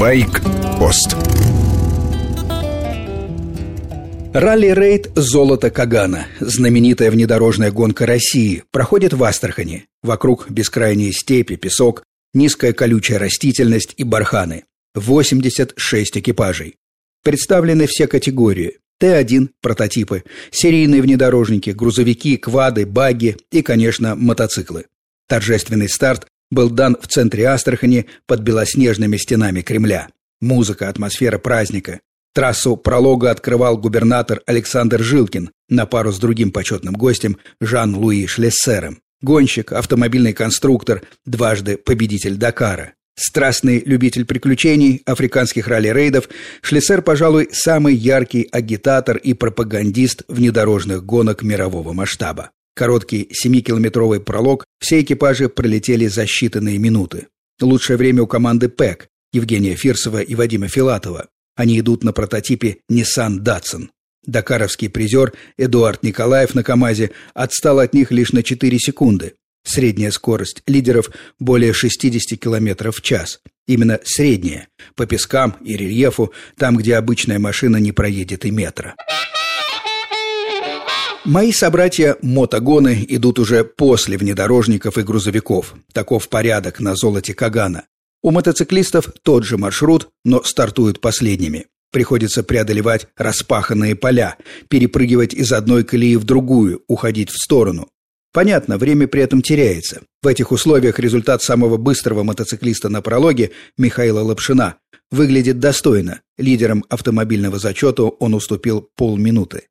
Байк-пост Ралли-рейд «Золото Кагана» – знаменитая внедорожная гонка России – проходит в Астрахани. Вокруг бескрайние степи, песок, низкая колючая растительность и барханы. 86 экипажей. Представлены все категории. Т-1 – прототипы, серийные внедорожники, грузовики, квады, баги и, конечно, мотоциклы. Торжественный старт был дан в центре Астрахани под белоснежными стенами Кремля. Музыка, атмосфера праздника. Трассу пролога открывал губернатор Александр Жилкин на пару с другим почетным гостем Жан-Луи Шлессером. Гонщик, автомобильный конструктор, дважды победитель Дакара. Страстный любитель приключений, африканских ралли-рейдов, Шлиссер, пожалуй, самый яркий агитатор и пропагандист внедорожных гонок мирового масштаба. Короткий 7-километровый пролог все экипажи пролетели за считанные минуты. Лучшее время у команды ПЭК Евгения Фирсова и Вадима Филатова. Они идут на прототипе Nissan Datsun. Дакаровский призер Эдуард Николаев на КАМАЗе отстал от них лишь на 4 секунды. Средняя скорость лидеров более 60 км в час. Именно средняя, по пескам и рельефу, там, где обычная машина не проедет и метра. Мои собратья мотогоны идут уже после внедорожников и грузовиков. Таков порядок на золоте Кагана. У мотоциклистов тот же маршрут, но стартуют последними. Приходится преодолевать распаханные поля, перепрыгивать из одной колеи в другую, уходить в сторону. Понятно, время при этом теряется. В этих условиях результат самого быстрого мотоциклиста на прологе, Михаила Лапшина, выглядит достойно. Лидером автомобильного зачета он уступил полминуты.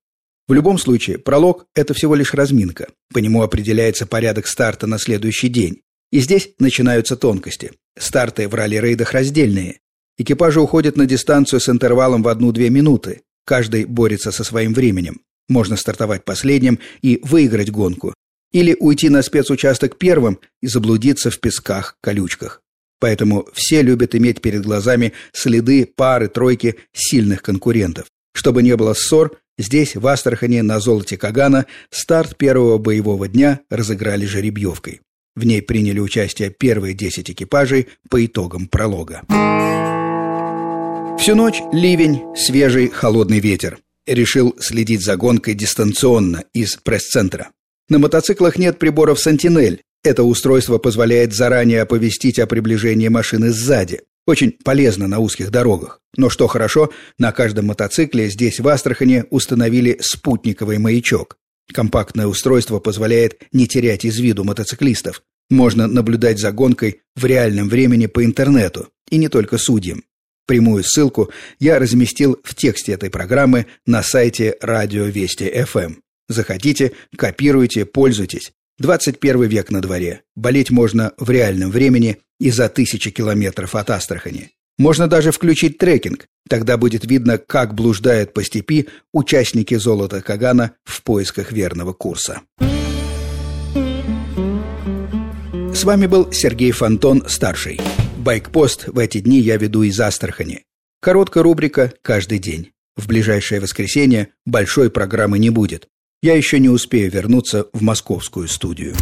В любом случае, пролог – это всего лишь разминка. По нему определяется порядок старта на следующий день. И здесь начинаются тонкости. Старты в ралли-рейдах раздельные. Экипажи уходят на дистанцию с интервалом в одну-две минуты. Каждый борется со своим временем. Можно стартовать последним и выиграть гонку, или уйти на спецучасток первым и заблудиться в песках, колючках. Поэтому все любят иметь перед глазами следы пары, тройки сильных конкурентов. Чтобы не было ссор, здесь, в Астрахани, на золоте Кагана, старт первого боевого дня разыграли жеребьевкой. В ней приняли участие первые 10 экипажей по итогам пролога. Всю ночь ливень, свежий холодный ветер. Решил следить за гонкой дистанционно из пресс-центра. На мотоциклах нет приборов «Сентинель». Это устройство позволяет заранее оповестить о приближении машины сзади. Очень полезно на узких дорогах. Но что хорошо, на каждом мотоцикле здесь в Астрахане установили спутниковый маячок. Компактное устройство позволяет не терять из виду мотоциклистов. Можно наблюдать за гонкой в реальном времени по интернету, и не только судьям. Прямую ссылку я разместил в тексте этой программы на сайте Радио Вести ФМ. Заходите, копируйте, пользуйтесь. 21 век на дворе. Болеть можно в реальном времени и за тысячи километров от Астрахани. Можно даже включить трекинг. Тогда будет видно, как блуждают по степи участники золота Кагана в поисках верного курса. С вами был Сергей Фонтон, старший. Байкпост в эти дни я веду из Астрахани. Короткая рубрика «Каждый день». В ближайшее воскресенье большой программы не будет я еще не успею вернуться в московскую студию.